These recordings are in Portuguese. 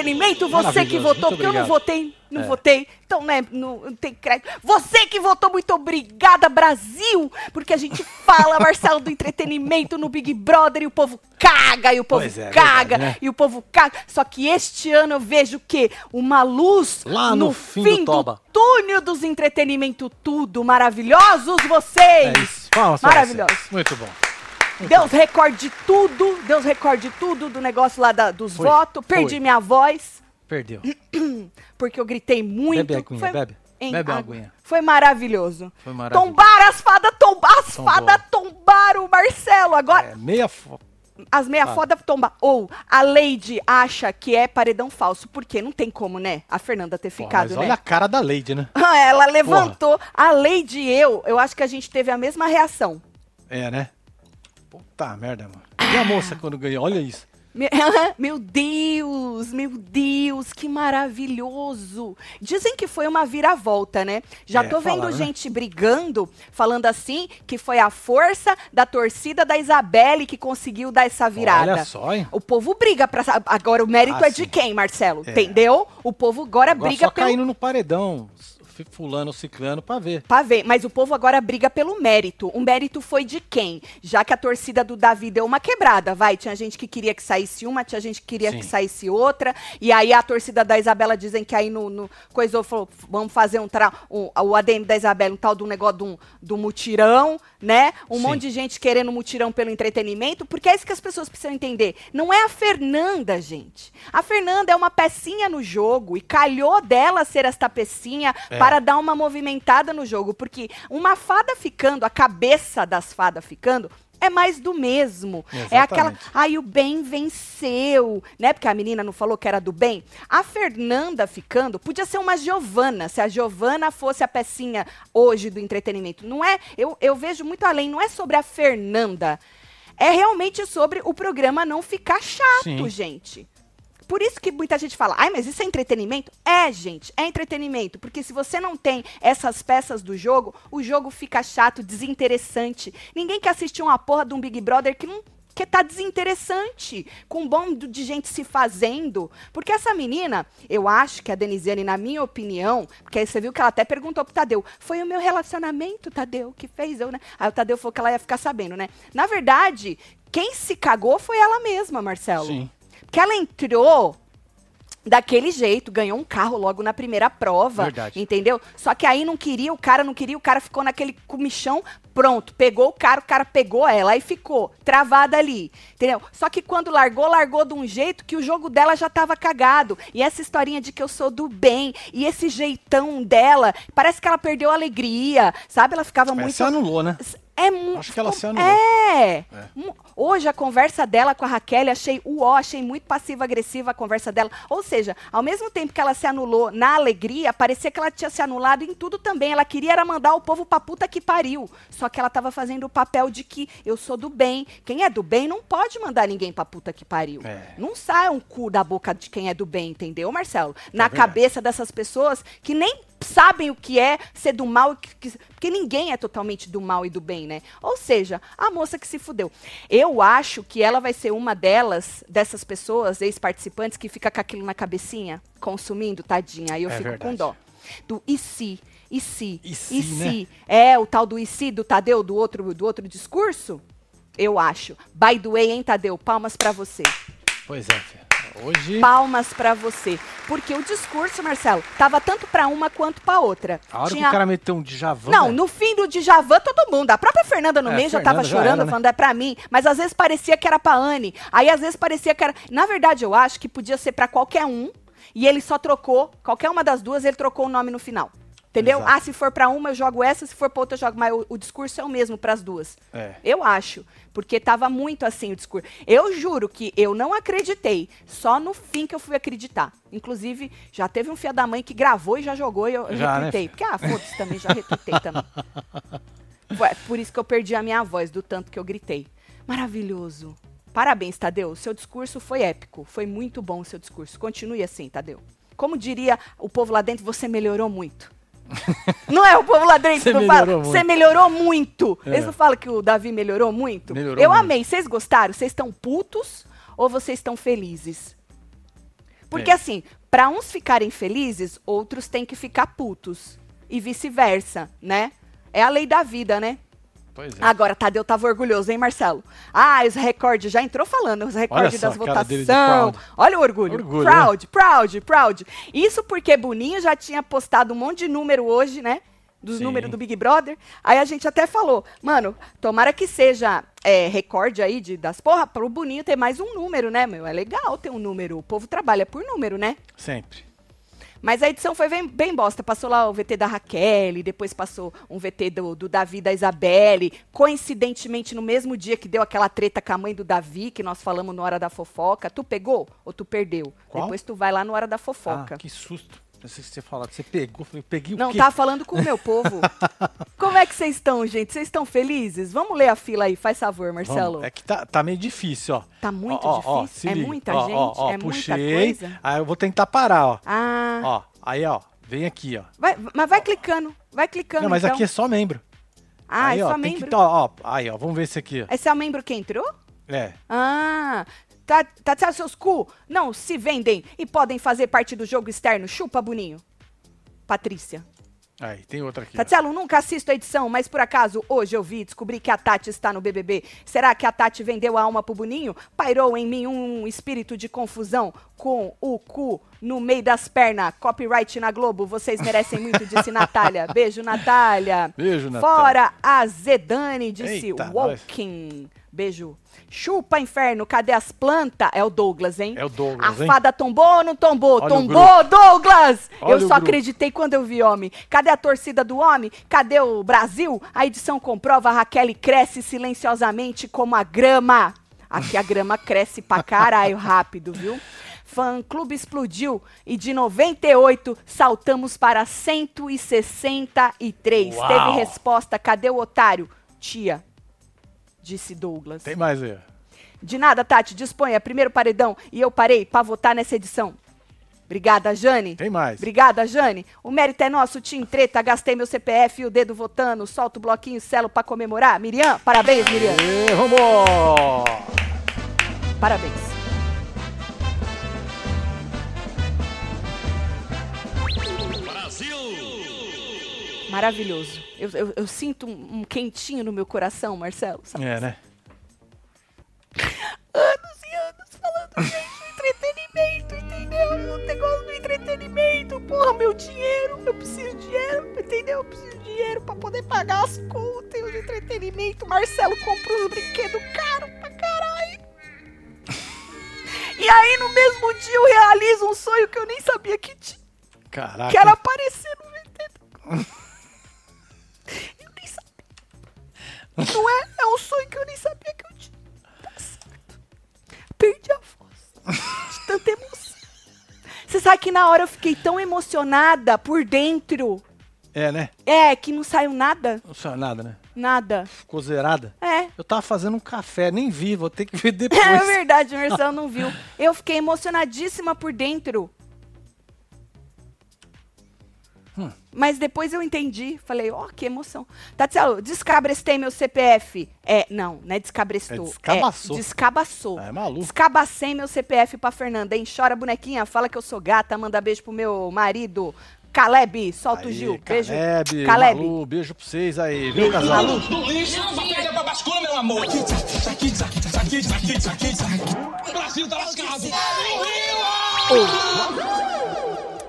Entretenimento. Você que votou, porque eu não votei, não É. votei. Então, né, não, não tem crédito. Você que votou, muito obrigada, Brasil. Porque a gente fala, Marcelo do Entretenimento no Big Brother e o povo caga, e o povo Pois é, caga, verdade, né? e o povo caga. Só que este ano eu vejo o quê? Uma luz Lá no fim do toba. túnel dos entretenimento tudo. Maravilhosos vocês! É isso. Palmas pra Maravilhoso. vocês. Muito bom. Deus recorde tudo, Deus recorde tudo do negócio lá da- dos Foi, votos. Perdi foi. minha voz, Perdeu. porque eu gritei muito. Bebe aguinha, bebe. Em Bebe água. aguinha. Foi maravilhoso. Foi maravilhoso. Tombaram as fadas, tombaram, as Tombou. fadas tombaram o Marcelo. Agora, É, meia fo... as meia foda tomba. Ou a Lady acha que é paredão falso. Porque não tem como, né? A Fernanda ter ficado, mas né? olha a cara da Lady, né? Ela levantou. A Lady e eu, eu acho que a gente teve a mesma reação. É, né? Puta merda, mano. E a moça quando ganhou? Olha isso. Me- Meu Deus, meu Deus, que maravilhoso. Dizem que foi uma viravolta, né? Já É, tô vendo falaram, né? gente brigando, falando assim, que foi a força da torcida da Isabelle que conseguiu dar essa virada. Olha só, hein? O povo briga pra. Agora o mérito Ah, é de sim. quem, Marcelo? É. Entendeu? O povo agora, Agora briga só pelo caindo no paredão. Fulano, ciclano, pra ver. Pra ver, mas o povo agora briga pelo mérito. O mérito foi de quem? Já que a torcida do Davi deu uma quebrada, vai. Tinha gente que queria que saísse uma, tinha gente que queria Sim. que saísse outra. E aí a torcida da Isabela dizem que aí no, no coisou, falou, vamos fazer um, tra um o ADM da Isabela, um tal do negócio do, do mutirão, né? Um Sim. monte de gente querendo mutirão pelo entretenimento, porque é isso que as pessoas precisam entender. Não é a Fernanda, gente. A Fernanda é uma pecinha no jogo e calhou dela ser esta pecinha É. para dar uma movimentada no jogo, porque uma fada ficando, a cabeça das fadas ficando, é mais do mesmo. É aquela, Exatamente. ai, o bem venceu, né? Porque a menina não falou que era do bem. A Fernanda ficando, podia ser uma Giovana, se a Giovana fosse a pecinha hoje do entretenimento. Não é, eu, eu vejo muito além, não é sobre a Fernanda. É realmente sobre o programa não ficar chato, Sim. gente. Por isso que muita gente fala, ai, mas isso é entretenimento? É, gente, é entretenimento. Porque se você não tem essas peças do jogo, o jogo fica chato, desinteressante. Ninguém quer assistir uma porra de um Big Brother que não. Que tá desinteressante, com um bom de gente se fazendo. Porque essa menina, eu acho que a Denisiane, na minha opinião, porque aí você viu que ela até perguntou pro Tadeu: foi o meu relacionamento, Tadeu, que fez eu, né? Aí o Tadeu falou que ela ia ficar sabendo, né? Na verdade, quem se cagou foi ela mesma, Marcelo. Sim. Porque ela entrou daquele jeito, ganhou um carro logo na primeira prova, Verdade. entendeu? Só que aí não queria, o cara não queria, o cara ficou naquele comichão, pronto, pegou o cara, o cara pegou ela, aí ficou travada ali, entendeu? Só que quando largou, largou de um jeito que o jogo dela já tava cagado. E essa historinha de que eu sou do bem, e esse jeitão dela, parece que ela perdeu a alegria, sabe? Ela ficava muito se anulou, né? É muito. Acho que ela se anulou. É. Mu- Hoje a conversa dela com a Raquel, achei uó, achei muito passiva-agressiva a conversa dela. Ou seja, ao mesmo tempo que ela se anulou na alegria, parecia que ela tinha se anulado em tudo também. Ela queria era mandar o povo pra puta que pariu. Só que ela tava fazendo o papel de que eu sou do bem. Quem é do bem não pode mandar ninguém pra puta que pariu. É. Não sai um cu da boca de quem é do bem, entendeu, Marcelo? Na verdade. cabeça dessas pessoas que nem sabem o que é ser do mal, que- que- porque ninguém é totalmente do mal e do bem, né? Ou seja, a moça que se fudeu. Eu acho que ela vai ser uma delas, dessas pessoas, ex-participantes, que fica com aquilo na cabecinha, consumindo, tadinha. Aí eu É fico com verdade. dó. Do e se? E se? E se, né? É, o tal do e se do Tadeu, do outro, do outro discurso? Eu acho. By the way, hein, Tadeu? Palmas pra você. Pois é, filha. Hoje. Palmas pra você. Porque o discurso, Marcelo, tava tanto pra uma quanto pra outra. A hora Tinha- que o cara meteu um Djavan. Não, né? no fim do Djavan, todo mundo. A própria Fernanda no É, meio já tava chorando, era, né? falando, é pra mim. Mas às vezes parecia que era pra Anne. Aí às vezes parecia que era. Na verdade, eu acho que podia ser pra qualquer um. E ele só trocou, qualquer uma das duas, ele trocou o nome no final. Entendeu? Exato. Ah, se for pra uma, eu jogo essa, se for pra outra, eu jogo. Mas o, o discurso é o mesmo pras duas. É. Eu acho. Porque tava muito assim o discurso. Eu juro que eu não acreditei. Só no fim que eu fui acreditar. Inclusive, já teve um filho da mãe que gravou e já jogou e eu, Já, né, retuitei. filho? Porque, ah, foda-se também, já retuitei também. Foi por isso que eu perdi a minha voz, do tanto que eu gritei. Maravilhoso. Parabéns, Tadeu. Seu discurso foi épico. Foi muito bom o seu discurso. Continue assim, Tadeu. Como diria o povo lá dentro, você melhorou muito. não é o povo lá dentro Você que não fala? Você muito." melhorou muito. É. Eles não falam que o Davi melhorou muito? Melhorou eu muito. amei. Vocês gostaram? Vocês estão putos? ou vocês estão felizes? Porque É. assim, pra uns ficarem felizes, outros têm que ficar putos. E vice-versa, né? É a lei da vida, né? Pois é. Agora, Tadeu tava orgulhoso, hein, Marcelo? Ah, os recordes, já entrou falando, os recordes das votações. Olha o orgulho. Orgulho, proud, proud, proud. Isso porque Boninho já tinha postado um monte de número hoje, né? Dos Sim. números do Big Brother. Aí a gente até falou, mano, tomara que seja é, recorde aí de, das porra, pro Boninho ter mais um número, né, meu? É legal ter um número. O povo trabalha por número, né? Sempre. Mas a edição foi bem, bem bosta. Passou lá o VT da Raquel, depois passou um VT do, do Davi da Isabelle. Coincidentemente, no mesmo dia que deu aquela treta com a mãe do Davi, que nós falamos no Hora da Fofoca. Tu pegou ou tu perdeu? Qual? Depois tu vai lá no Hora da Fofoca. Ah, que susto. Pensei que você falou que você pegou. Falei, peguei o Não, quê? tava falando com o meu povo. Como é que vocês estão, gente? Vocês estão felizes? Vamos ler a fila aí, faz favor, Vamos. Marcelo. É que tá, tá meio difícil, ó. Tá muito Ó, ó, ó, difícil? se É liga. muita Ó, gente? ó, ó, É muita puxei, coisa? Aí eu vou tentar parar, ó. Ah, Ó, aí, ó. Vem aqui, ó. vai- mas vai clicando, vai clicando Não, mas então. aqui é só membro. Ah, aí, é ó, só tem membro? Que, ó, ó, aí, ó. Vamos ver esse aqui, ó. Esse é o membro que entrou? É. Ah, tá, tá, tá seus cu? Não se vendem e podem fazer parte do jogo externo. Chupa, Boninho. Patrícia. Aí, tem outra aqui. Tatielo, nunca assisto a edição, mas por acaso hoje eu vi, descobri que a Tati está no BBB. Será que a Tati vendeu a alma pro Boninho? Pairou em mim um espírito de confusão com o cu no meio das pernas. Copyright na Globo, vocês merecem muito, disse Natália. Beijo, Natália. Beijo, Natália. Fora a Zedane, disse Eita, Walking. Beijo. Chupa, inferno, cadê as plantas? É o Douglas, hein? É o Douglas, A hein? fada tombou ou não tombou? Olha tombou, Douglas! Olha eu só acreditei quando eu vi homem. Cadê a torcida do homem? Cadê o Brasil? A edição comprova, a Raquel cresce silenciosamente como a grama. Aqui a grama cresce pra caralho rápido, viu? Fã clube explodiu e de 98 saltamos para 163. Uau. Teve resposta, cadê o otário? Tia, disse Douglas. Tem mais aí. De nada, Tati, disponha. Primeiro paredão e eu parei pra votar nessa edição. Obrigada, Jane. Tem mais. Obrigada, Jane. O mérito é nosso, Tim Treta. Gastei meu CPF e o dedo votando. Solta o bloquinho selo pra comemorar. Miriam, parabéns, Miriam. E vamos! Parabéns. Maravilhoso. Eu, eu- eu sinto um, um quentinho no meu coração, Marcelo. sabe? É, né? anos e anos falando entretenimento, entendeu? O negócio do entretenimento, porra, meu dinheiro, eu preciso de dinheiro, entendeu? Eu preciso de dinheiro pra poder pagar as contas e o entretenimento. Marcelo comprou os brinquedos caros pra caralho. E aí, no mesmo dia, eu realizo um sonho que eu nem sabia que tinha. Caraca. Que era aparecer no VT. Não é? É um sonho que eu nem sabia que eu tinha. Tá certo. Perdi a voz. De tanta emoção. Você sabe que na hora eu fiquei tão emocionada por dentro. É, né? É, que não saiu nada. Não saiu nada, né? Nada. Ficou zerada. É. Eu tava fazendo um café, nem vi, vou ter que ver depois. É verdade, o Marcelo não viu. Eu fiquei emocionadíssima por dentro. Mas depois eu entendi. Falei, ó, que emoção. Tatielo, descabrestei meu CPF. É, não, não é descabrestou. É descabaçou. É, descabaçou. É maluco. Descabacei meu CPF pra Fernanda, hein? Chora, bonequinha, fala que eu sou gata, manda beijo pro meu marido. Caleb, solta o Aí, Gil. Beijo. Caleb, Caleb. Malu, beijo pra vocês aí, viu, casal? No lixo, vai perder pra bascula, meu amor. O Brasil tá lascado.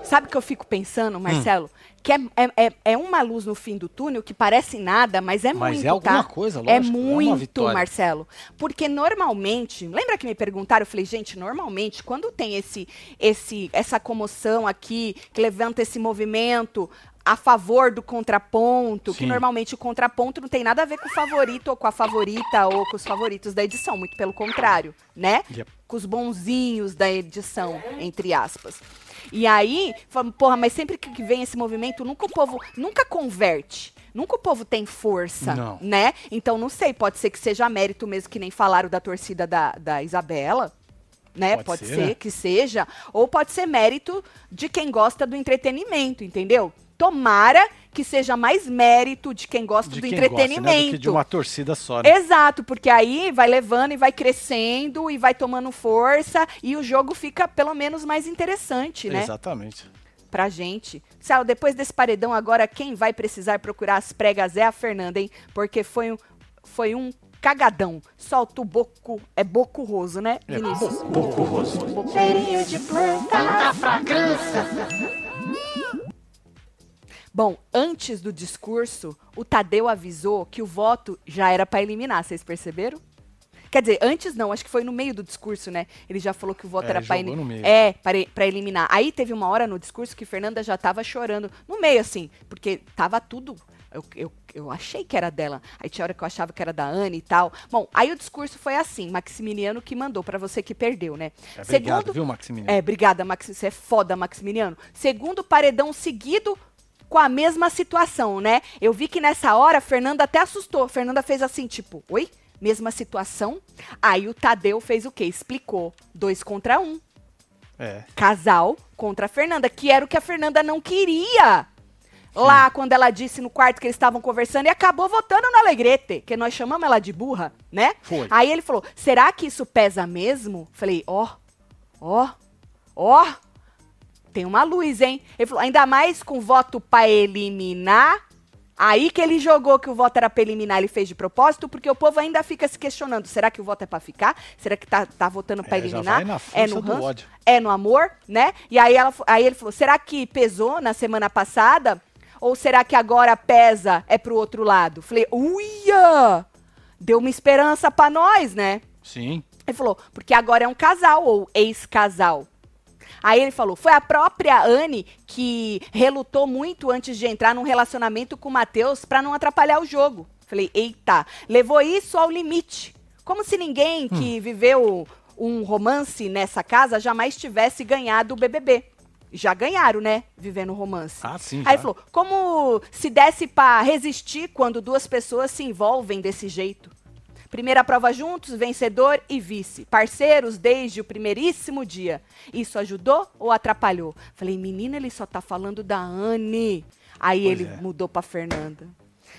Sabe o que eu fico pensando, Marcelo? Que é, é, é, é uma luz no fim do túnel que parece nada, mas é Mas muito, é alguma tá? coisa, É lógico, é muito, vitória. Marcelo. Porque normalmente, lembra que me perguntaram? Eu falei, gente, normalmente, quando tem esse, esse, essa comoção aqui, que levanta esse movimento a favor do contraponto, que Sim. normalmente o contraponto não tem nada a ver com o favorito ou com a favorita ou com os favoritos da edição, muito pelo contrário, né? Yep. com os bonzinhos da edição, entre aspas. E aí, falamos, porra, mas sempre que vem esse movimento, nunca o povo, nunca converte. Nunca o povo tem força, Não. né? Então, não sei, pode ser que seja mérito mesmo, que nem falaram da torcida da, da Isabela, né? Pode Pode, ser, ser, né? que seja. Ou pode ser mérito de quem gosta do entretenimento, entendeu? Tomara que seja mais mérito de quem gosta De do quem gosta, né, entretenimento. do que de uma torcida só. Né? Exato, porque aí vai levando e vai crescendo e vai tomando força e o jogo fica pelo menos mais interessante, né? Exatamente. Pra gente. Sal, depois desse paredão agora quem vai precisar procurar as pregas é a Fernanda, hein? Porque foi um, foi um cagadão. Solta o boco, é boco roso, né, É Vinícius? rosto. Cheirinho de planta. Bom, antes do discurso, o Tadeu avisou que o voto já era pra eliminar, vocês perceberam? Quer dizer, antes não, acho que foi no meio do discurso, né? Ele já falou que o voto É, era no meio. é, para, pra eliminar. Aí teve uma hora no discurso que Fernanda já tava chorando, no meio assim, porque tava tudo. Eu, eu, eu achei que era dela. Aí tinha hora que eu achava que era da Anne e tal. Bom, aí o discurso foi assim, Maximiliano que mandou pra você que perdeu, né? É, obrigado, viu, Maximiliano? É, obrigada, Max. Você é foda, Maximiliano. Segundo paredão seguido com a mesma situação, né? Eu vi que nessa hora a Fernanda até assustou. Fernanda fez assim, tipo, oi? Mesma situação? Aí o Tadeu fez o quê? Explicou. Dois contra um. É. Casal contra a Fernanda, que era o que a Fernanda não queria. Lá, quando ela disse no quarto que eles estavam conversando e acabou votando no Alegrete, que nós chamamos ela de burra, né? Foi. Aí ele falou: será que isso pesa mesmo? Falei: ó, ó, ó, tem uma luz, hein? Ele falou: ainda mais com voto pra eliminar. Aí que ele jogou que o voto era pra eliminar, ele fez de propósito, porque o povo ainda fica se questionando: será que o voto é pra ficar? Será que tá, tá votando pra É, eliminar? é no ranço? ódio. é no amor, né? E aí, ela, aí ele falou: será que pesou na semana passada? Ou será que agora pesa é pro outro lado? Falei, uia! Deu uma esperança pra nós, né? Sim. Ele falou, porque agora é um casal ou ex-casal. Aí ele falou, foi a própria Anne que relutou muito antes de entrar num relacionamento com o Matheus pra não atrapalhar o jogo. Falei, eita, levou isso ao limite. Como se ninguém que viveu um romance nessa casa jamais tivesse ganhado o BBB. Já ganharam, né? Vivendo romance. Ah, sim, Aí ele falou, como se desse pra resistir quando duas pessoas se envolvem desse jeito? Primeira prova juntos, vencedor e vice. Parceiros desde o primeiríssimo dia. Isso ajudou ou atrapalhou? Falei, menina, ele só tá falando da Anne. Aí Pois ele é. mudou pra Fernanda.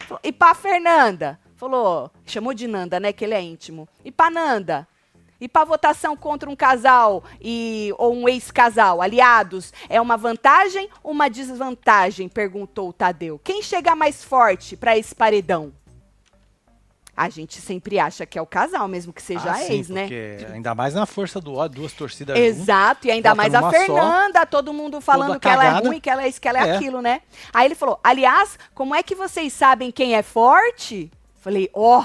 Falou, e pra Fernanda? Falou, chamou de Nanda, né? Que ele é íntimo. E pra Nanda? E pra votação contra um casal e, ou um ex-casal, aliados, é uma vantagem ou uma desvantagem? Perguntou o Tadeu. Quem chega mais forte pra esse paredão? A gente sempre acha que é o casal, mesmo que seja Ah, a sim, ex, né? Ainda mais na força do ódio, duas torcidas. Exato, e ainda mais a numa só, Fernanda, todo mundo falando que ela é ruim, que ela é isso, que ela é, É. aquilo, né? Aí ele falou: aliás, como é que vocês sabem quem é forte? Falei, ó,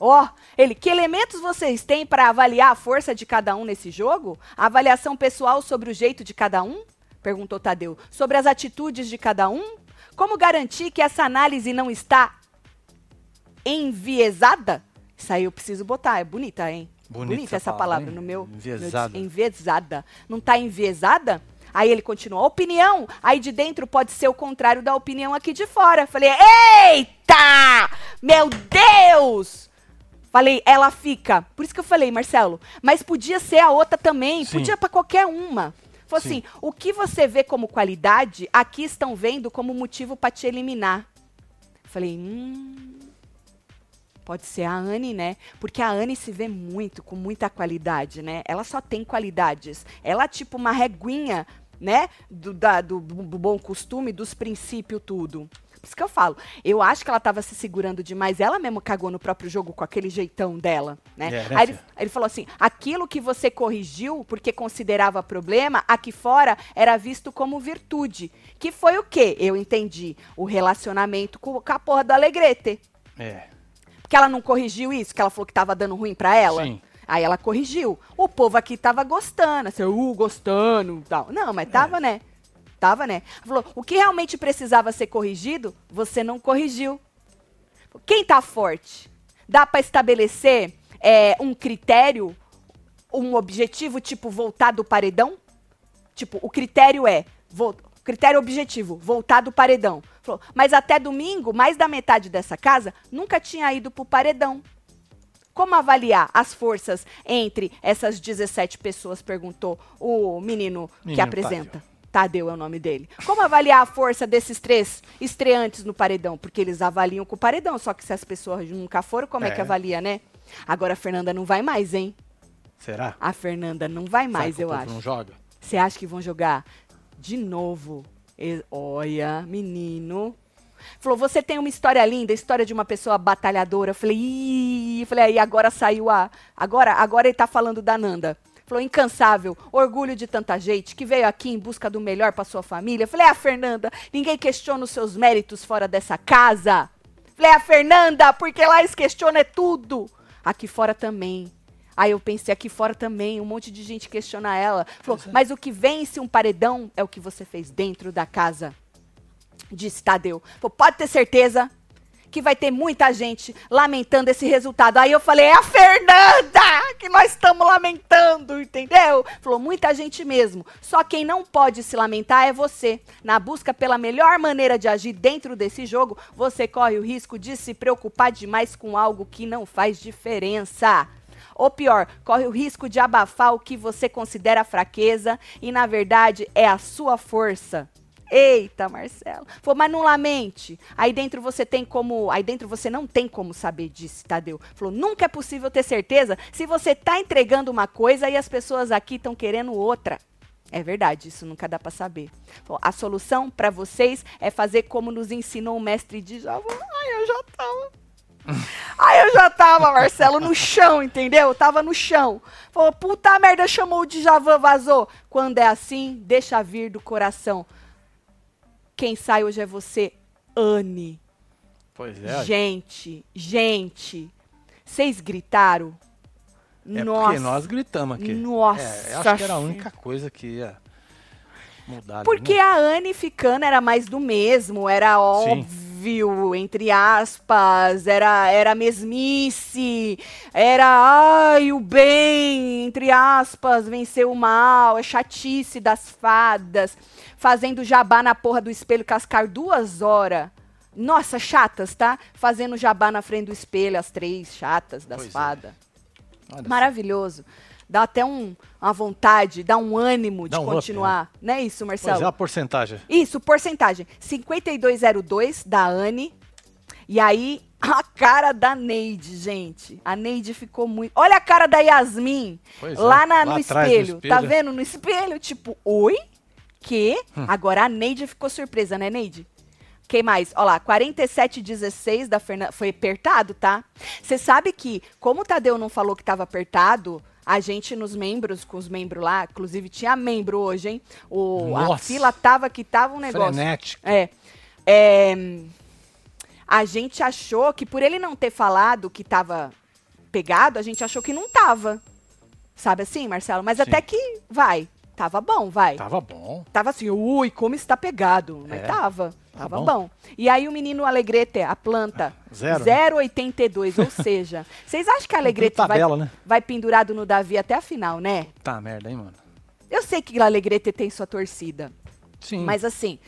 ó, ele, que elementos vocês têm para avaliar a força de cada um nesse jogo? A avaliação pessoal sobre o jeito de cada um? Perguntou Tadeu. Sobre as atitudes de cada um? Como garantir que essa análise não está enviesada? Isso aí eu preciso botar, é bonita, hein? Bonita essa essa palavra, palavra, no meu. Enviesada. meu- enviesada. Não tá enviesada? Aí ele continua, opinião, aí de dentro pode ser o contrário da opinião aqui de fora. Falei, eita! Meu Deus! Falei, ela fica. Por isso que eu falei, Marcelo, mas podia ser a outra também, Sim. podia pra qualquer uma. Falei Sim. assim, o que você vê como qualidade, aqui estão vendo como motivo pra te eliminar. Falei, hum. Pode ser a Anne, né? Porque a Anne se vê muito, com muita qualidade, né? Ela só tem qualidades. Ela é tipo uma reguinha, né? Do, da- do- do bom costume, dos princípios, tudo. Por isso que eu falo. Eu acho que ela tava se segurando demais. Ela mesmo cagou no próprio jogo com aquele jeitão dela, né? É, né, Aí ele, ele falou assim: aquilo que você corrigiu porque considerava problema, aqui fora era visto como virtude. Que foi o quê? Eu entendi. O relacionamento com, com a porra do Alegrete. É. Porque ela não corrigiu isso, que ela falou que tava dando ruim pra ela. Sim. Aí ela corrigiu. O povo aqui tava gostando, assim, uh, gostando tal. Não, mas tava, né? Tava, né? Falou, o que realmente precisava ser corrigido, você não corrigiu. Quem tá forte? Dá pra estabelecer é, um critério, um objetivo, tipo, voltar do paredão? Tipo, o critério é. vol- critério objetivo, voltar do paredão. Falou, mas até domingo, mais da metade dessa casa nunca tinha ido pro paredão. Como avaliar as forças entre essas 17 pessoas? Perguntou o menino, que Menino apresenta. Tadeu é o nome dele. Como avaliar a força desses três estreantes no paredão? Porque eles avaliam com o paredão, só que se as pessoas nunca foram, como é, que É. avalia, né? Agora a Fernanda não vai mais, hein? Será? A Fernanda não vai mais, que eu acho. Não joga? Você acha que vão jogar de novo? E- olha, menino. Falou, você tem uma história linda, história de uma pessoa batalhadora. Eu falei, ih, falei, aí agora saiu a. Agora, agora ele tá falando da Nanda. Falou, incansável, orgulho de tanta gente que veio aqui em busca do melhor para sua família. Falei, ah, Fernanda, ninguém questiona os seus méritos fora dessa casa. Falei, a Fernanda, porque lá eles questionam é tudo. Aqui fora também. Aí eu pensei, aqui fora também, um monte de gente questiona ela. Falou, mas o que vence um paredão é o que você fez dentro da casa. Disse Tadeu. Falou, pode ter certeza que vai ter muita gente lamentando esse resultado. Aí eu falei, é a Fernanda que nós estamos lamentando, entendeu? Falou, muita gente mesmo. Só quem não pode se lamentar é você. Na busca pela melhor maneira de agir dentro desse jogo, você corre o risco de se preocupar demais com algo que não faz diferença. Ou pior, corre o risco de abafar o que você considera fraqueza e, na verdade, é a sua força. Eita, Marcelo. Falou, mas não lamente. Aí dentro você tem como. Aí dentro você não tem como saber disso, Tadeu. Falou, nunca é possível ter certeza se você tá entregando uma coisa e as pessoas aqui estão querendo outra. É verdade, isso nunca dá pra saber. Falou, a solução pra vocês é fazer como nos ensinou o mestre Djavan. Ai, eu já tava. Aí eu já tava, Marcelo, no chão, entendeu? Eu tava no chão. Falou, puta merda, chamou o Djavan, vazou. Quando é assim, deixa vir do coração. Quem sai hoje é você, Anne. Pois é. Gente, gente, vocês gritaram? É Nossa. porque nós gritamos aqui. Nossa, É, eu acho que era a única coisa que ia mudar. Porque né? a Anne ficando era mais do mesmo, era óbvio, entre aspas, era, era mesmice, era ai, o bem, entre aspas, venceu o mal, é chatice das fadas, fazendo jabá na porra do espelho cascar duas horas. Nossa, chatas, tá? Fazendo jabá na frente do espelho, as três chatas das Pois é. fadas. Olha só. Dá até um, uma vontade, dá um ânimo Dá de um up, continuar. Não é isso, Pois Marcelo? é a porcentagem. Isso, porcentagem. 5202 da Anne. E aí, a cara da Neide, gente. A Neide ficou muito. Olha a cara da Yasmin. Pois é, lá na- lá no, atrás do espelho. Tá espelho. vendo no espelho? Tipo, oi? Que? Hum. Agora a Neide ficou surpresa, né, Neide? Quem mais? Olha lá, 4716 da Fernanda. Foi apertado, tá? Você sabe que, como o Tadeu não falou que tava apertado, a gente nos membros, com os membros lá, inclusive tinha membro hoje, hein? O, a Nossa. fila tava que tava um negócio. Frenético. É. É, A gente achou que por ele não ter falado que tava pegado, a gente achou que não tava. Sabe assim, Marcelo? Mas Sim. até que vai. Tava bom, vai. Tava bom. Tava assim, ui, como está pegado. Mas É, tava. Tá Tava bom. bom. E aí o menino Alegrete, a planta, Zero, né? 0,82. Ou seja, vocês acham que a Alegrete vai, né? vai pendurado no Davi até a final, né? Tá merda, hein, mano? Eu sei que a Alegrete tem sua torcida. Sim. Mas assim,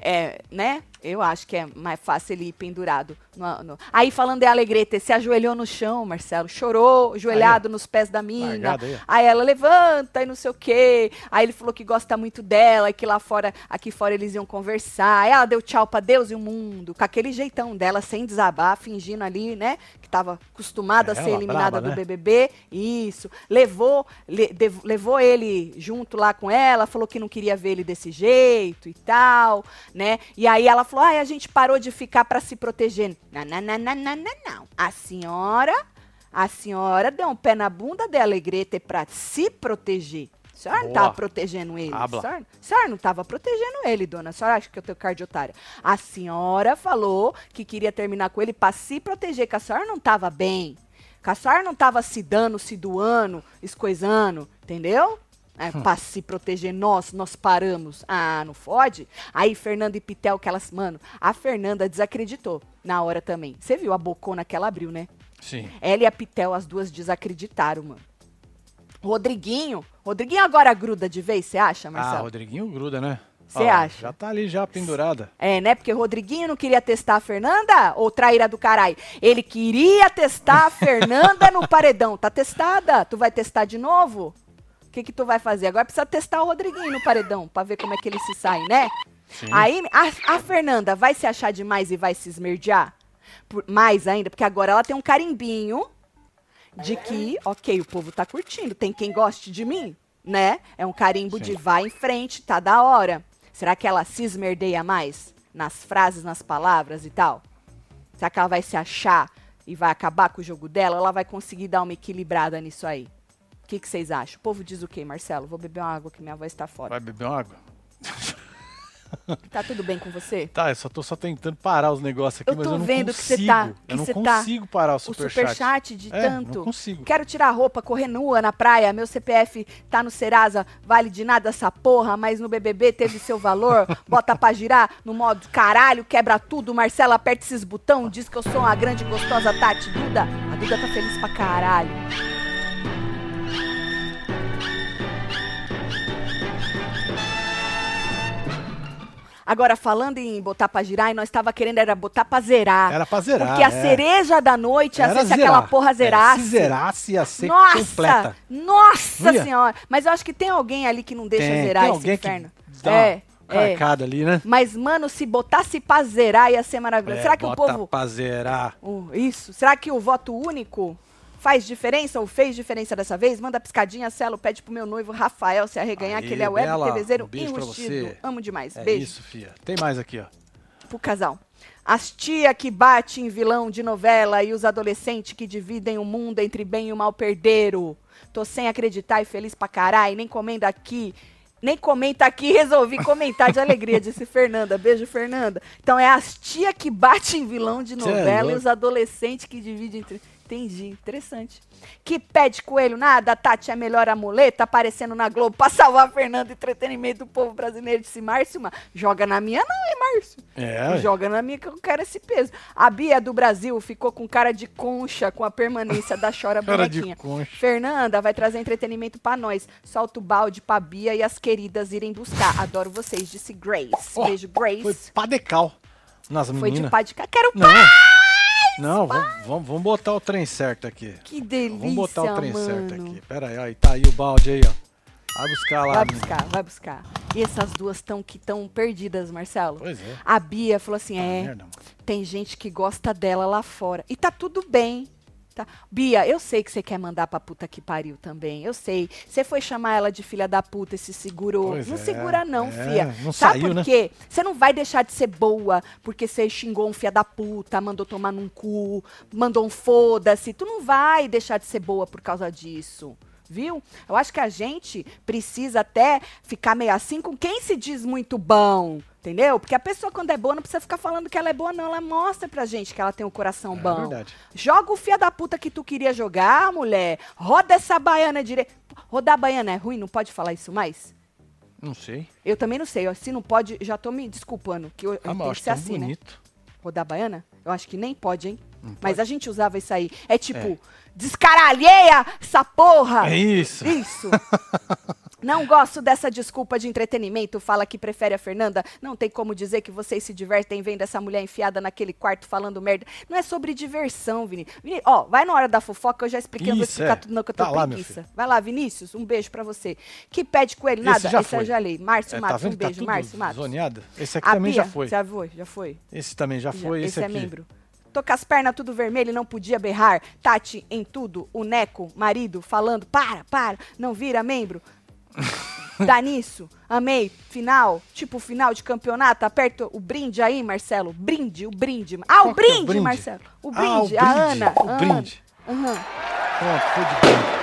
é, né? Eu acho que é mais fácil ele ir pendurado. no- no- Aí falando de Alegrete, se ajoelhou no chão, Marcelo, chorou, ajoelhado nos pés da mina. Aí, ó. Aí ela levanta e não sei o quê. Aí ele falou que gosta muito dela e que lá fora, aqui fora eles iam conversar. Aí ela deu tchau pra Deus e o mundo, com aquele jeitão dela, sem desabar, fingindo ali, né? Que tava acostumada a É, ser ela eliminada braba, do né? BBB. Isso. Levou, le- levou ele junto lá com ela, falou que não queria ver ele desse jeito e tal, né? E aí ela falou: ai, a gente parou de ficar pra se proteger. Não, não, não, não, não, não, não. A senhora, a senhora deu um pé na bunda de Alegrete pra se proteger. A senhora não Boa. tava protegendo ele. A senhora, a senhora não tava protegendo ele, dona. A senhora acha que eu tenho cardiotária. A senhora falou que queria terminar com ele pra se proteger, que a senhora não tava bem. Que a senhora não tava se dando, se doando, escoisando, entendeu? É, pra se proteger, nós, nós paramos. Ah, não fode? Aí, Fernanda e Pitel, que elas. Mano, a Fernanda desacreditou na hora também. Você viu a bocona que ela abriu, né? Sim. Ela e a Pitel, as duas desacreditaram, mano. Rodriguinho. Rodriguinho agora gruda de vez, você acha, Ah, Marcelo? Rodriguinho gruda, né? Cê Ó, acha? Já tá ali já pendurada. É, né? Porque Rodriguinho não queria testar a Fernanda ou traíra do caralho. Ele queria testar a Fernanda no paredão. Tá testada? Tu vai testar de novo? O que que tu vai fazer? Agora precisa testar o Rodriguinho no paredão pra ver como é que ele se sai, né? Sim. Aí a, a Fernanda vai se achar demais e vai se esmerdear? Por- mais ainda, porque agora ela tem um carimbinho de que, ok, o povo tá curtindo, tem quem goste de mim, né? É um carimbo de vai em frente, tá da hora. Será que ela se esmerdeia mais nas frases, nas palavras e tal? Será que ela vai se achar e vai acabar com o jogo dela? Ela vai conseguir dar uma equilibrada nisso aí? O que, que vocês acham? O povo diz o quê, Marcelo? Vou beber uma água que minha voz tá fora. Vai beber uma água? Tá tudo bem com você? Tá, eu só tô só tentando parar os negócios aqui, Eu mas eu não vendo que consigo. você tá- que eu não tá- consigo parar o O superchat. superchat de É, tanto. não consigo. Quero tirar a roupa, correr nua na praia. Meu CPF tá no Serasa, vale de nada essa porra, mas no BBB teve seu valor. Bota pra girar no modo caralho, quebra tudo. Marcela aperta esses botão, diz que eu sou uma grande gostosa Tati Duda. A Duda tá feliz pra caralho. Agora, falando em botar pra girar, e nós tava querendo era botar pra zerar. Era pra zerar, Porque a é. cereja da noite Era ser se aquela porra É, zerasse. se zerasse, ia ser Nossa! completa. Nossa ia? senhora! Mas eu acho que tem alguém ali que não deixa Tem- zerar tem esse alguém que inferno. dá é, uma é. carcada ali, né? Mas, mano, se botasse pra zerar, ia ser maravilhoso. É, Será que o povo. pra zerar. Oh, isso. Será que o voto único faz diferença ou fez diferença dessa vez? Manda piscadinha, Celo, pede pro meu noivo Rafael se arreganhar, Aí, que ele é web Bela, TVzeiro um beijo enrustido. Amo demais. É Beijo isso, fia. Tem mais aqui, ó. pro casal. As tia que bate em vilão de novela e os adolescentes que dividem o mundo entre bem e o mal perderam. Tô sem acreditar e feliz pra caralho, nem comenda aqui. Nem comenta aqui, resolvi comentar de alegria, disse Fernanda. Beijo, Fernanda. Então é as tia que bate em vilão de é novela e louco. os adolescentes que dividem entre. Entendi, interessante. Que pede coelho nada, Tati é a melhor amuleta, aparecendo na Globo pra salvar a Fernanda, entretenimento do povo brasileiro, disse Márcio. Mas joga na minha não, hein, Márcio? É. Joga na minha que eu quero esse peso. A Bia do Brasil ficou com cara de concha com a permanência da Chora Cara de Bonequinha. concha. Fernanda vai trazer entretenimento pra nós. Solta o balde pra Bia e as queridas irem buscar. Adoro vocês, disse Grace. Ó, Beijo, Grace. Foi padecal nas Foi de meninas. pá de cá. Quero pá! Não, vamos, vamos, vamos botar o trem certo aqui. Que delícia, Vamos botar o trem mano. certo aqui. Pera aí, ó. e Tá aí o balde aí, ó. Vai buscar lá. Vai menina. buscar, vai buscar. E essas duas estão que estão perdidas, Marcelo. Pois é. A Bia falou assim: é, merda, mano. tem gente que gosta dela lá fora. E tá tudo bem. Tá? Bia, eu sei que você quer mandar pra puta que pariu também. Eu sei. Você foi chamar ela de filha da puta e se segurou. Pois não é, segura, não, é, fia. não Sabe saiu, por né? quê? Você não vai deixar de ser boa porque você xingou um filha da puta, mandou tomar num cu, mandou um foda-se. Tu não vai deixar de ser boa por causa disso. Viu? Eu acho que a gente precisa até ficar meio assim com quem se diz muito bom. Entendeu? Porque a pessoa, quando é boa, não precisa ficar falando que ela é boa, não. Ela mostra pra gente que ela tem um coração É bom. verdade. Joga o fia da puta que tu queria jogar, mulher. Roda essa baiana direito. Rodar a baiana é ruim? Não pode falar isso mais? Não sei. Eu também não sei. Se não pode, já tô me desculpando. Que eu, eu Ah, mas tenho eu que acho ser assim, né? bonito. Rodar a baiana? Eu acho que nem pode, hein? Mas a gente usava isso aí. É tipo, descaralheia essa porra! É isso. Isso. Não gosto dessa desculpa de entretenimento. Fala que prefere a Fernanda. Não tem como dizer que vocês se divertem vendo essa mulher enfiada naquele quarto falando merda. Não é sobre diversão, Vini. Vini ó, vai na hora da fofoca, eu já expliquei, eu não vou Isso, explicar é. tudo não, que eu tô Tá lá. Vai lá, Vinícius, um beijo pra você. Que pede coelho? Nada, Esse já esse eu foi. já li. Márcio É, tá Matos, vendo um tá beijo. tudo Márcio Matos. zoneado? Esse aqui A também Bia, já foi. Já foi, já foi. Esse também já Já. foi. Esse, é aqui. membro. Tô com as pernas tudo vermelho e não podia berrar. Tati, em tudo, o Neco, marido, falando, para, para, não vira membro. Dá nisso, amei, final, tipo final de campeonato, aperta o brinde aí, Marcelo, brinde, o brinde. Ah, o que é o brinde, brinde? Marcelo, o Ah, brinde, o a brinde, Ana. o a brinde. Ana. Aham. Pronto, foi de bem.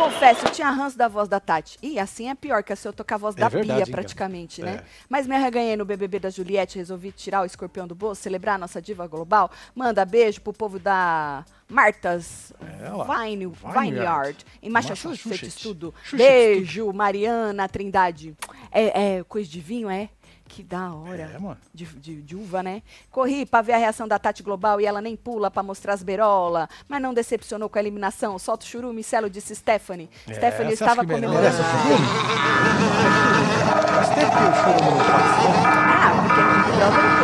Confesso, eu tinha ranço da voz da Tati. E assim é pior, que assim eu com a voz É da verdade, Bia, hein, praticamente, né? É. Mas me arreganhei no BBB da Juliette, resolvi tirar o escorpião do bolso, celebrar a nossa diva global. Manda beijo pro povo da Martas É. Vine, Vineyard. Em Massachusetts, tudo. Beijo, Mariana Trindade. É, é coisa de vinho, é? Que da hora. É, mano. De, de- de uva, né? Corri pra ver a reação da Tati Global e ela nem pula pra mostrar as berola, mas não decepcionou com a eliminação. Solta o churume, Celo, disse Stephanie. É, Stephanie você estava comemorando. Faz tempo que o churume não passa. Ah, porque Big Brother não.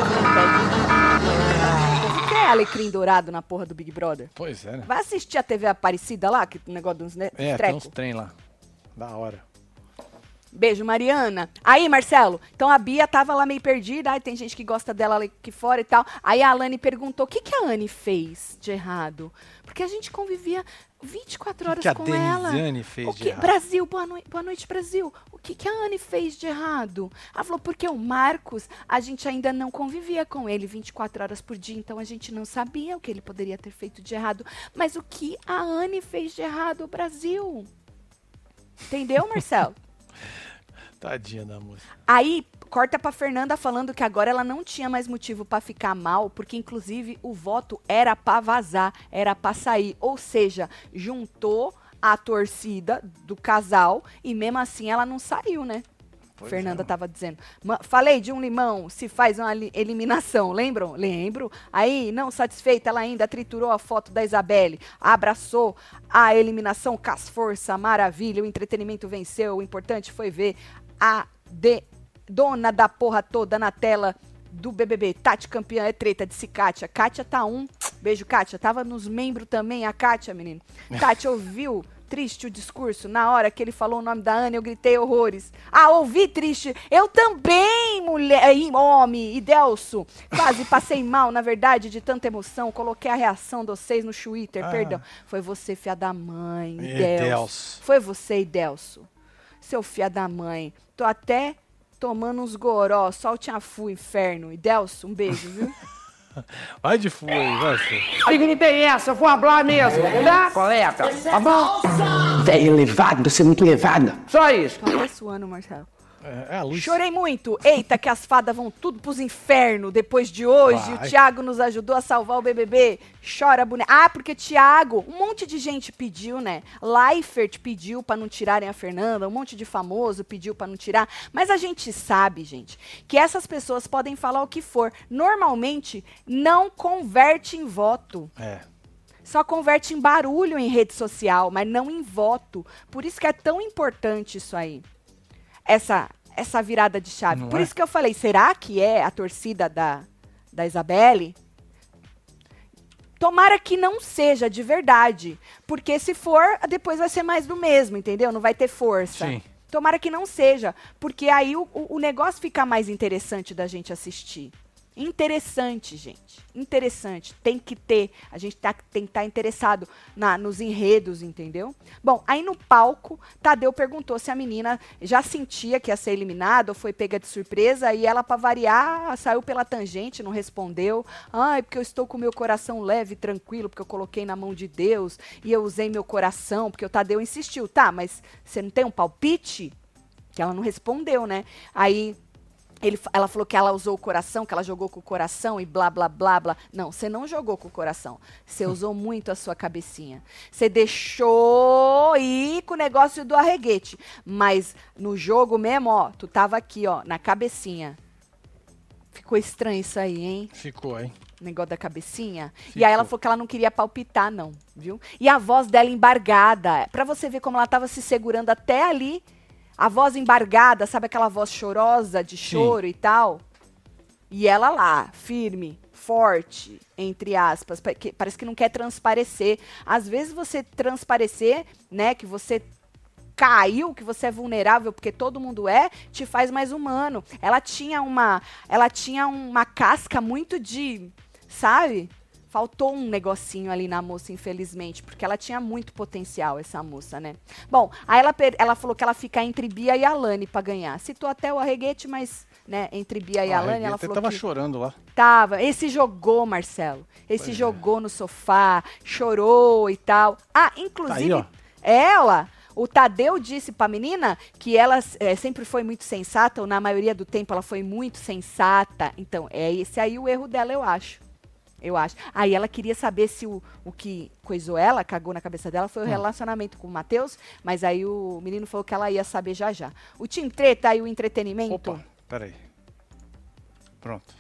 O povo quer, alecrim dourado na porra do Big Brother. Pois é, né? Vai assistir a TV Aparecida lá, que o negócio dos né, É, tem treco. uns trem lá. Da hora. Beijo, Mariana. Aí, Marcelo, então a Bia tava lá meio perdida, aí tem gente que gosta dela aqui fora e tal. Aí a Alane perguntou, o que, que a Anne fez de errado? Porque a gente convivia 24 horas que a com ela. O de que, errado? Brasil, boa, noi boa noite, Brasil. O que, que a Anne fez de errado? Ela falou, porque o Marcos, a gente ainda não convivia com ele 24 horas por dia, então a gente não sabia o que ele poderia ter feito de errado. Mas o que a Anne fez de errado, Brasil? Entendeu, Marcelo? Tadinha da moça. Aí corta pra Fernanda falando que agora ela não tinha mais motivo pra ficar mal, porque inclusive o voto era pra vazar, era pra sair, ou seja, juntou a torcida do casal e mesmo assim ela não saiu, né? Pois Fernanda é. tava dizendo. "Ma- Falei de um limão, se faz uma li- eliminação, lembram? Lembro. Aí, não satisfeita, ela ainda triturou a foto da Isabelle, abraçou a eliminação com as forças, maravilha, o entretenimento venceu, o importante foi ver a de- dona da porra toda na tela do BBB. Tati campeã é treta, disse Kátia. Kátia tá um. Beijo, Kátia. Tava nos membros também, a Kátia, menino. Kátia ouviu triste o discurso. Na hora que ele falou o nome da Ana, eu gritei horrores. Ah, ouvi triste. Eu também, mulher, Ih, homem, e Delso. Quase passei mal, na verdade, de tanta emoção. Coloquei a reação de vocês no Twitter, Ah. perdão. Foi você, fia da mãe, E Delso. Delso. Foi você, Delso. Seu fia da mãe. Tô até tomando uns goró. Solte a fu, inferno. E Delso, um beijo, viu? Vai de full aí, vai, tem essa? Eu vou falar mesmo, tá? Coleta, tá bom? Velho elevado, você é muito elevada. Só isso. Até suando, Marcelo. É, é. Chorei muito. Eita, que as fadas vão tudo pros infernos depois de hoje. Vai. O Thiago nos ajudou a salvar o BBB. Chora, boneca. Ah, porque Thiago, um monte de gente pediu, né? Leifert pediu pra não tirarem a Fernanda, um monte de famoso pediu pra não tirar. Mas a gente sabe, gente, que essas pessoas podem falar o que for. Normalmente, não converte em voto. É. Só converte em barulho em rede social, mas não em voto. Por isso que é tão importante isso aí. Essa, essa virada de chave. Não Por é? isso que eu falei, será que é a torcida da, da Isabelle? Tomara que não seja de verdade. Porque se for, depois vai ser mais do mesmo, entendeu? Não vai ter força. Sim. Tomara que não seja. Porque aí o, o- o negócio fica mais interessante da gente assistir. Interessante, gente. Interessante. Tem que ter. A gente tá- tem que estar interessado na, nos enredos, entendeu? Bom, aí no palco, Tadeu perguntou se a menina já sentia que ia ser eliminada ou foi pega de surpresa. E ela, pra variar, saiu pela tangente, não respondeu. Ai, porque eu estou com meu coração leve e tranquilo, porque eu coloquei na mão de Deus e eu usei meu coração, porque o Tadeu insistiu. Tá, mas você não tem um palpite? Que ela não respondeu, né? Aí ele, ela falou que ela usou o coração, que ela jogou com o coração e blá, blá, blá, blá. Não, você não jogou com o coração. Você usou muito a sua cabecinha. Você deixou ir com o negócio do arreguete. Mas no jogo mesmo, ó, tu tava aqui, ó, na cabecinha. Ficou estranho isso aí, hein? Ficou, hein? negócio da cabecinha. E aí ela falou que ela não queria palpitar, não, viu? E a voz dela embargada. Pra você ver como ela tava se segurando até ali. A voz embargada, sabe aquela voz chorosa de choro e tal? E ela lá, firme, forte, entre aspas, pa- que- parece que não quer transparecer. Às vezes você transparecer, né, que você caiu, que você é vulnerável, porque todo mundo é, te faz mais humano. Ela tinha uma, ela tinha uma casca muito de, sabe? Faltou um negocinho ali na moça, infelizmente, porque ela tinha muito potencial, essa moça, né? Bom, aí ela, ela falou que ela fica entre Bia e Alane pra ganhar. Citou até o Arreguete, mas, né, entre Bia e Ah, Alane, ela falou tava que... chorando lá. Tava. Esse jogou, Marcelo. Esse Pois é. jogou no sofá, chorou e tal. Ah, inclusive, Tá aí, ó. ela, o Tadeu disse pra menina que ela eh, sempre foi muito sensata, ou na maioria do tempo ela foi muito sensata. Então, é esse aí o erro dela, eu acho. Eu acho. Aí ela queria saber se o, o que coisou ela, cagou na cabeça dela, Hum. foi o relacionamento com o Matheus, mas aí o menino falou que ela ia saber já já. O Team Treta e o entretenimento. Opa, peraí. Pronto.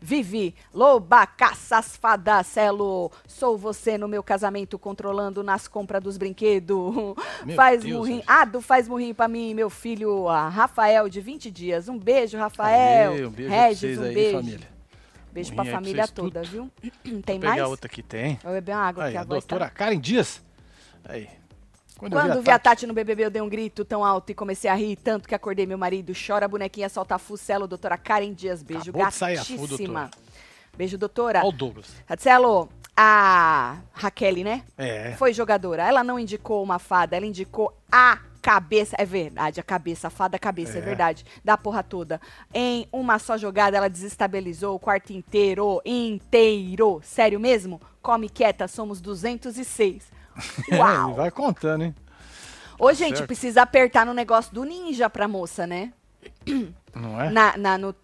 Vivi, loba, caças, fadacelo. Sou você no meu casamento, controlando nas compras dos brinquedos. Faz Deus, murrinho. gente. Ah, do faz murrinho pra mim, meu filho, Rafael, de 20 dias. Um beijo, Rafael. Aê, um beijo Regis, vocês um aí, beijo. família. Beijo pra rim aí pra família toda, tudo. viu? Tem Vou pegar mais? outra aqui, tem. Vou beber uma água Aí, aqui, a a voz tá- doutora Karen Dias. Aí. Quando, Quando eu vi a Tati no BBB, eu dei um grito tão alto e comecei a rir tanto que acordei meu marido. Chora a bonequinha, solta fucelo, doutora Karen Dias. Beijo, Acabou de sair a fu, gatíssima. doutora. Beijo, doutora. Olha o Douglas. Tatselo, a Raquel, né? É. Foi jogadora. Ela não indicou uma fada, ela indicou a cabeça. É verdade, a cabeça, a fada a cabeça, é, É. verdade. Da porra toda. Em uma só jogada, ela desestabilizou o quarto inteiro. Inteiro. Sério mesmo? Come quieta, somos 206. É, Uau! vai contando, hein? Ô, gente, certo. precisa apertar no negócio do ninja pra moça, né? Não é? Na, na- no-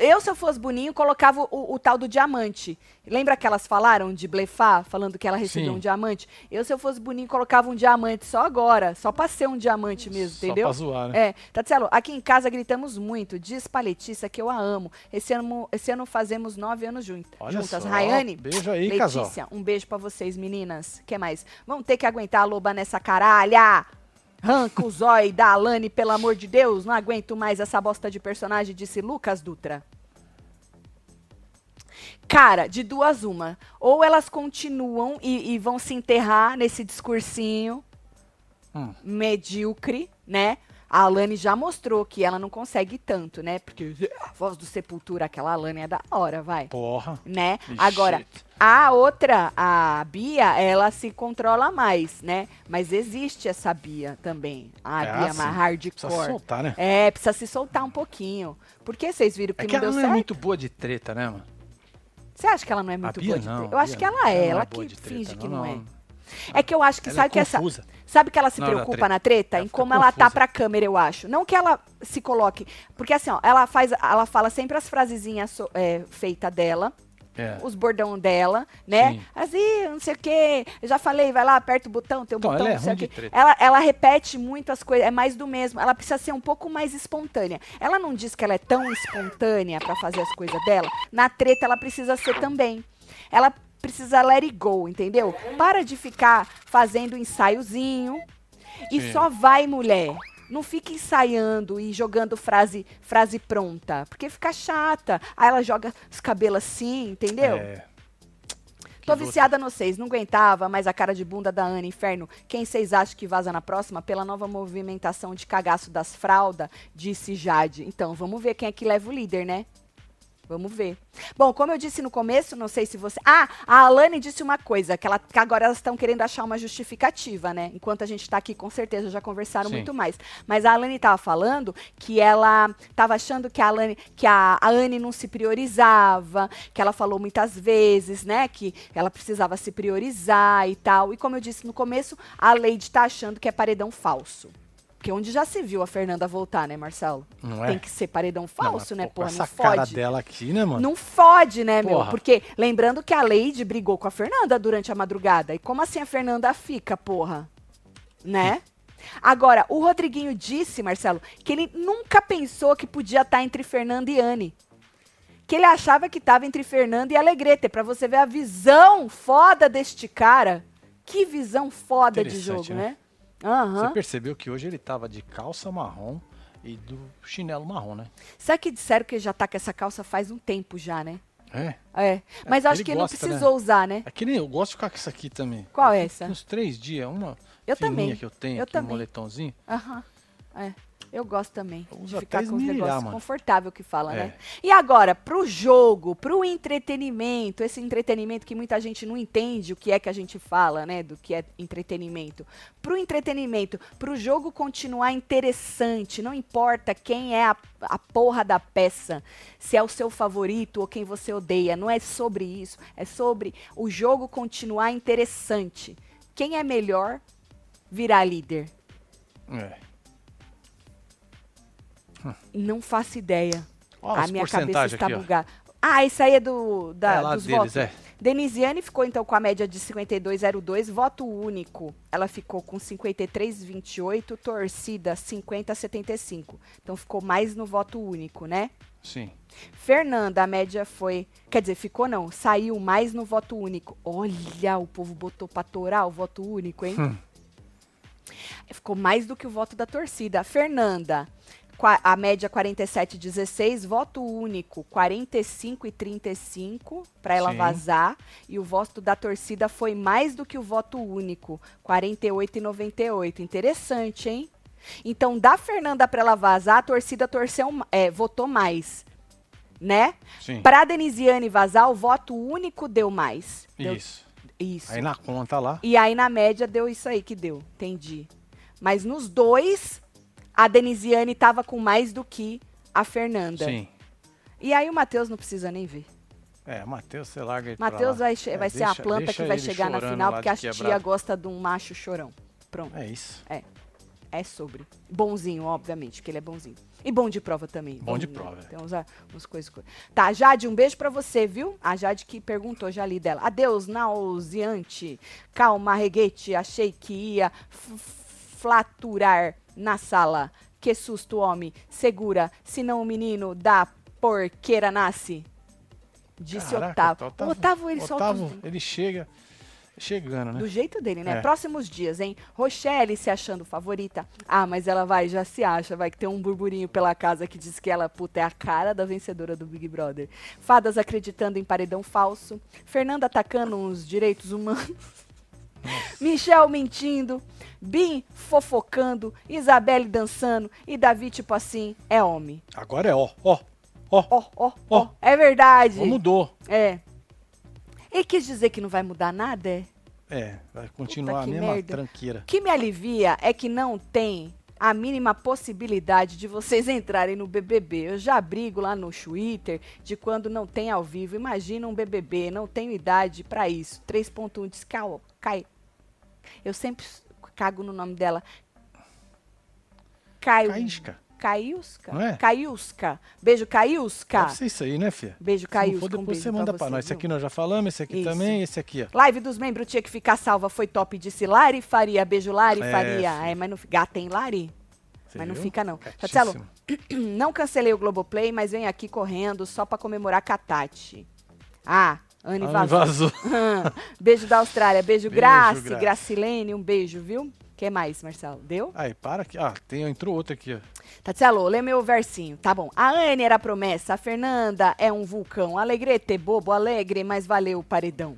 eu, se eu fosse boninho, colocava o, o tal do diamante. Lembra que elas falaram de blefar, falando que ela recebeu Sim. um diamante? Eu, se eu fosse boninho, colocava um diamante só agora, só pra ser um diamante mesmo, Só entendeu? pra zoar, né? É, Tatselo, aqui em casa gritamos muito. Diz pra Letícia que eu a amo. Esse ano, esse ano fazemos nove anos junto, Olha juntas. só, Rayane, beijo aí, Letícia, casal. um beijo pra vocês, meninas. que mais? Vamos ter que aguentar a loba nessa caralha. Arranca o zói da Alane, pelo amor de Deus. Não aguento mais essa bosta de personagem, disse Lucas Dutra. Cara, de duas uma. Ou elas continuam e, e vão se enterrar nesse discursinho Hum. medíocre, né? A Alane já mostrou que ela não consegue tanto, né? Porque a voz do Sepultura, aquela Alane é da hora, vai. Porra. Né? Ixi. Agora, a outra, a Bia, ela se controla mais, né? Mas existe essa Bia também. A É, Bia sim. mais hardcore. Precisa soltar, né? É, precisa se soltar um pouquinho. Porque vocês viram que É que não ela deu não é certo? muito boa de treta, né, mano? Você acha que ela não é muito Bia boa de não, treta? Eu a acho Bia que ela não. é, Ela não ela é que treta, finge que não, não, não. é. É que eu acho que Ela sabe é que essa. Sabe que ela se Não, na preocupa na treta? Ela em como ela tá pra câmera, eu acho. Não que ela se coloque. Porque assim, ó, ela faz. Ela fala sempre as frasezinhas so, é, feitas dela. É. Os bordão dela, né? Sim. Assim, não sei o quê. Eu já falei, vai lá, aperta o botão, tem um Então, botão, ela é não sei o quê. Ela, ela repete muito as coisas, é mais do mesmo. Ela precisa ser um pouco mais espontânea. Ela não diz que ela é tão espontânea pra fazer as coisas dela. Na treta, ela precisa ser também. Ela precisa let it go, entendeu? Para de ficar fazendo ensaiozinho e Sim. só vai, mulher. Não fica ensaiando e jogando frase, frase pronta, porque fica chata. Aí ela joga os cabelos assim, entendeu? É. Tô viciada no seis, não aguentava mais a cara de bunda da Ana, inferno. Quem vocês acham que vaza na próxima? Pela nova movimentação de cagaço das fraldas, disse Jade. Então, vamos ver quem é que leva o líder, né? Vamos ver. Bom, como eu disse no começo, não sei se você. Ah, a Alane disse uma coisa, que, ela, que agora elas estão querendo achar uma justificativa, né? Enquanto a gente tá aqui, com certeza já conversaram Sim. muito mais. Mas a Alane tava falando que ela tava achando que a Alane, que a, a Anne não se priorizava, que ela falou muitas vezes, né? Que ela precisava se priorizar e tal. E como eu disse no começo, a Leide tá achando que é paredão falso. Porque onde já se viu a Fernanda voltar, né, Marcelo? Não é? Tem que ser paredão Não, falso, né, pô, porra? Com Não essa cara fode. dela aqui, né, mano? Não fode, né, meu? Porra. Porque lembrando que a Leide brigou com a Fernanda durante a madrugada. E como assim a Fernanda fica, porra? Né? Agora, o Rodriguinho disse, Marcelo, que ele nunca pensou que podia estar entre Fernanda e Anne. Que ele achava que estava entre Fernanda e Alegrete. Pra você ver a visão foda deste cara. Que visão foda de jogo, né? né? Aham. Você percebeu que hoje ele tava de calça marrom e do chinelo marrom, né? Sabe que disseram que ele já tá com essa calça faz um tempo já, né? É. É. Mas eu acho que ele gosta, não precisou usar, né? É que nem eu gosto de ficar com isso aqui também. Qual é essa? Uns três dias, uma Eu fininha também. que eu tenho Eu aqui, também. um moletomzinho. Aham. É. Eu gosto também. Eu de ficar com os negócios mano. confortável que fala, É. né? E agora, pro jogo, pro entretenimento, esse entretenimento que muita gente não entende o que é que a gente fala, né? Do que é entretenimento. Pro entretenimento, pro jogo continuar interessante, não importa quem é a, a porra da peça, se é o seu favorito ou quem você odeia, não é sobre isso, é sobre o jogo continuar interessante. Quem é melhor virar líder. É. Não faço ideia. Ó, a minha cabeça está aqui, ó. bugada. Ah, isso aí é do, da, É lá dos deles, votos. é. Denisiane ficou então com a média de 52,02, voto único. Ela ficou com 53,28, torcida 50,75. Então ficou mais no voto único, né? Sim. Fernanda, a média foi. Quer dizer, ficou não, saiu mais no voto único. Olha, o povo botou pra torar o voto único, hein? Hum. Ficou mais do que o voto da torcida. Fernanda, a média 47,16, voto único 45 e 35 para ela Sim. vazar. E o voto da torcida foi mais do que o voto único, 48 e 98. Interessante, hein? Então, da Fernanda para ela vazar, a torcida torceu, é, votou mais, né? Para Denisiane vazar, o voto único deu mais. Deu- Isso. isso. Aí na conta lá. E aí, na média, deu isso aí que deu. Entendi. Mas nos dois, a Denisiane tava com mais do que a Fernanda. Sim. E aí o Matheus não precisa nem ver. É, Matheus, você larga ele pra Matheus lá. vai, É, vai ser deixa- a planta que vai chegar na final, lá porque a tia gosta de um macho chorão. Pronto. É isso. É sobre. Bonzinho, obviamente, porque ele é bonzinho. E bom de prova também. Bom de prova, é. Tem uns, uns coisas. co- Tá, Jade, um beijo pra você, viu? A Jade que perguntou, já li dela. Adeus, nauseante. Calma, reguete. Achei que ia flaturar na sala. Que susto, homem. Segura, senão o menino da porqueira nasce. Disse Caraca, Otávio. Otávio, ele solta Otávio, uns- ele chega chegando, né? do jeito dele, né? É. Próximos dias, hein? Rochelle se achando favorita. Ah, mas ela vai, já se acha, vai que tem um burburinho pela casa que diz que ela, puta, é a cara da vencedora do Big Brother. Fadas acreditando em paredão falso. Fernanda atacando os direitos humanos. Michel mentindo. Bim fofocando. Isabelle dançando. E Davi, tipo assim, é homem. Agora é ó, ó, ó. Ó, ó, ó. É verdade. Ó, mudou. É. Ele quis dizer que não vai mudar nada, é? É, vai continuar a que mesma merda. tranqueira. O que me alivia é que não tem a mínima possibilidade de vocês entrarem no BBB. Eu já brigo lá no Twitter de quando não tem ao vivo. Imagina um BBB, não tenho idade pra isso. 3.1 diz Cal- cai. Eu sempre cago no nome dela. Caio. Caísca. Caiusca? Não é? Caiusca. Beijo, Caiusca. Deve ser isso aí, né, Fia? Beijo, Se não Caiusca. for, um depois beijo você manda pra você, nós. Esse viu? aqui nós já falamos, esse aqui Isso. também, esse aqui, ó. Live dos membros tinha que ficar salva. Foi top, disse Lari Faria. Beijo, Lari É, Faria. É, mas não, gata tem Lari? Você mas não viu? fica, não. Gatíssimo. Tatielo, não cancelei o Globoplay, mas venho aqui correndo só pra comemorar com a Tati. Ah, Anne vazou. beijo da Austrália. Beijo, Beijo, Grace, Grace. Gracilene. Um beijo, viu? que mais, Marcelo? Deu? Aí, para aqui. Ah, tem, entrou outro aqui, ó. Tatielo, lê meu versinho. Tá bom. A Anne era promessa, a Fernanda é um vulcão. Alegrete, bobo, alegre, mas valeu o paredão.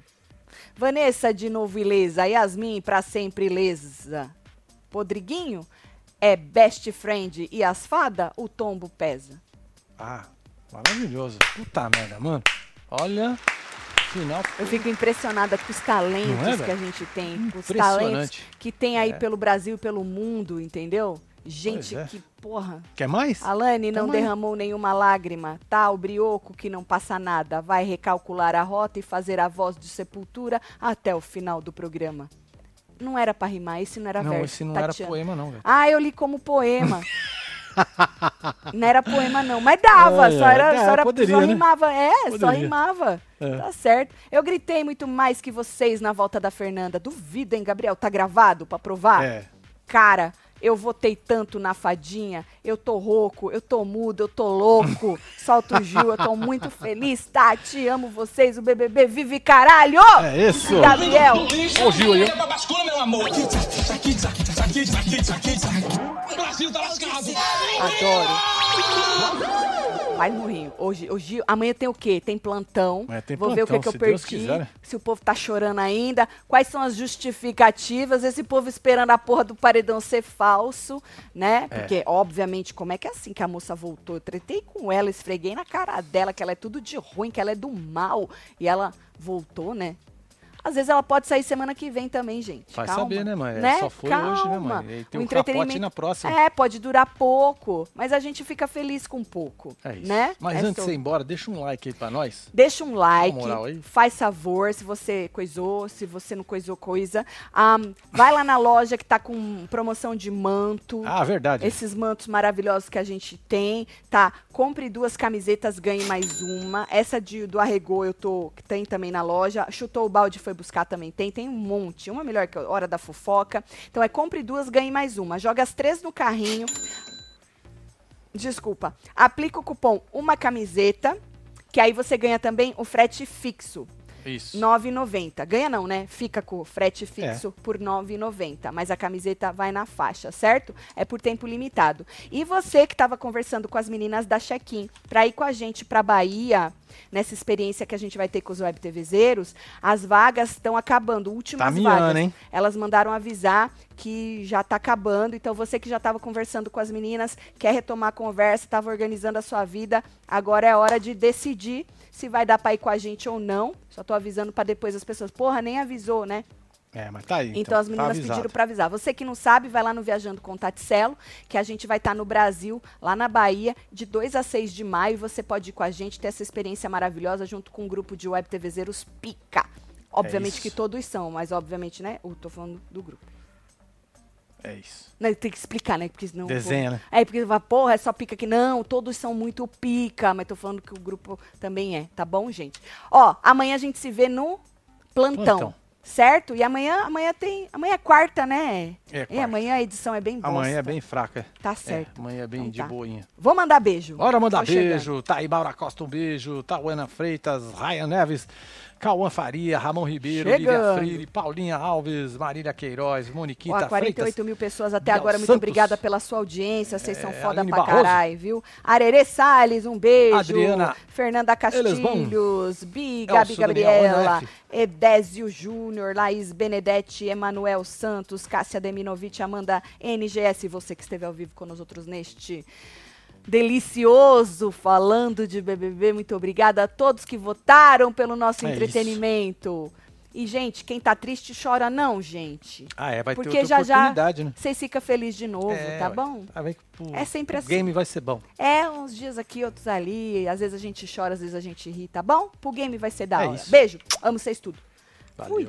Vanessa, de novo ilesa. Yasmin, pra sempre ilesa. Podriguinho é best friend e as fada, o tombo pesa. Ah, maravilhoso. Puta merda, mano. Olha, final. Eu fico impressionada com os talentos Não é, que a gente tem. Com os talentos que tem aí É. pelo Brasil e pelo mundo, entendeu? Gente é. que, porra. Quer mais? Alane não aí. derramou nenhuma lágrima, tá? O brioco que não passa nada vai recalcular a rota e fazer a voz de sepultura até o final do programa. Não era pra rimar, esse não era não, verso. esse não Tatiana. era poema, não, velho. Ah, eu li como poema. não era poema, não. Mas dava, Ai, só era, é, só, era poderia, só né? rimava. É, só Poderia. rimava. É. Tá certo. Eu gritei muito mais que vocês na volta da Fernanda. Duvido, hein, Gabriel? Tá gravado pra provar? É. Cara, eu votei tanto na fadinha, eu tô rouco, eu tô mudo, eu tô louco. Solta o Gil, eu tô muito feliz, Tati, amo vocês, o BBB vive caralho! É isso. Gabriel, Ô, Gil, aí, ó. pra bascula, meu amor. O Brasil tá lascado. adoro. Vai, morrinho. Hoje, hoje, amanhã tem o quê? Tem plantão. Amanhã tem Vou ver o que, plantão, que eu perdi. quiser, né? Se o povo tá chorando ainda. Quais são as justificativas? Esse povo esperando a porra do paredão ser falso, né? É. Porque, obviamente, como é que é assim que a moça voltou? Eu tretei com ela, esfreguei na cara dela que ela é tudo de ruim, que ela é do mal. E ela voltou, né? Às vezes ela pode sair semana que vem também, gente. Vai Calma. saber, né, mãe? É, só foi hoje, né, mãe? Tem o um entretenimento na próxima. É, pode durar pouco, mas a gente fica feliz com pouco. É isso. Né? Mas É antes de ir embora, deixa um like aí pra nós. Deixa um like, moral aí. faz favor, se você coisou, se você não coisou coisa. Ahn, vai lá na loja que tá com promoção de manto. Ah, verdade. Esses mantos maravilhosos que a gente tem, tá? Compre duas camisetas, ganhe mais uma. Essa de, do Arregou eu tô, que tem também na loja. Chutou o balde, foi buscar também tem. Tem um monte, uma melhor que a Hora da Fofoca. Então é compre duas, ganhe mais uma. Joga as três no carrinho. Desculpa. Aplica o cupom uma camiseta, que aí você ganha também o frete fixo. Isso. 9,90. Ganha não, né? Fica com o frete É. fixo por 9,90. Mas a camiseta vai na faixa, certo? É por tempo limitado. E você que estava conversando com as meninas da Check-in para ir com a gente para Bahia, nessa experiência que a gente vai ter com os web TVzeiros, as vagas estão acabando, últimas Tá miando, vagas. hein? Elas mandaram avisar que já está acabando. Então você que já estava conversando com as meninas, quer retomar a conversa, estava organizando a sua vida, agora é hora de decidir se vai dar para ir com a gente ou não. Só tô avisando para depois as pessoas, porra, nem avisou, né? É, mas tá aí. Então, as tá meninas avisado. pediram para avisar. Você que não sabe, vai lá no Viajando com Taticelo, que a gente vai estar no Brasil, lá na Bahia, de 2 a 6 de maio. Você pode ir com a gente, ter essa experiência maravilhosa junto com um grupo de web TVzeiros pica. Obviamente isso. que todos são, mas obviamente, né? Eu tô falando do grupo. É isso. Né, Tem que explicar, né? Porque senão. Desenha, né? É, porque vai, porra, é só pica aqui. Não, todos são muito pica, mas tô falando que o grupo também é, tá bom, gente? Ó, amanhã a gente se vê no plantão. Plantão. Certo? E amanhã, amanhã tem. Amanhã é quarta, né? É E quarta. amanhã a edição é bem boa. Amanhã é bem fraca. Tá certo. É, amanhã é bem Então de tá. boinha. Vou mandar beijo. Bora mandar Tô chegando. beijo. Tá aí, Maura Costa, um beijo. Tauana Freitas, Ryan Neves, Cauã Faria, Ramon Ribeiro, Lívia. Freire, Paulinha Alves, Marília Queiroz, Ó, Moniquita 48 Freitas. mil pessoas até agora. Muito Santos. obrigada pela sua audiência. Vocês são É, foda Aline pra Barroso. caralho, viu? Arerê Salles, um beijo. Adriana Fernanda Castilhos, Bi, Gabi Elcio Daniel, Gabriela. Edésio Júnior, Laís Benedetti, Emanuel Santos, Cássia Deminovich, Amanda NGS, você que esteve ao vivo com nós outros neste delicioso falando de BBB. Muito obrigada a todos que votaram pelo nosso É isso. entretenimento. E, gente, quem tá triste chora não, gente. Ah, é, vai ter Porque outra já já oportunidade, né? vocês ficam felizes de novo, É, tá bom? Ah, o- É sempre o assim. game vai ser bom. É, uns dias aqui, outros ali. Às vezes a gente chora, às vezes a gente ri, tá bom? Pro game vai ser da É hora. isso. Beijo, amo vocês tudo. Valeu. Fui.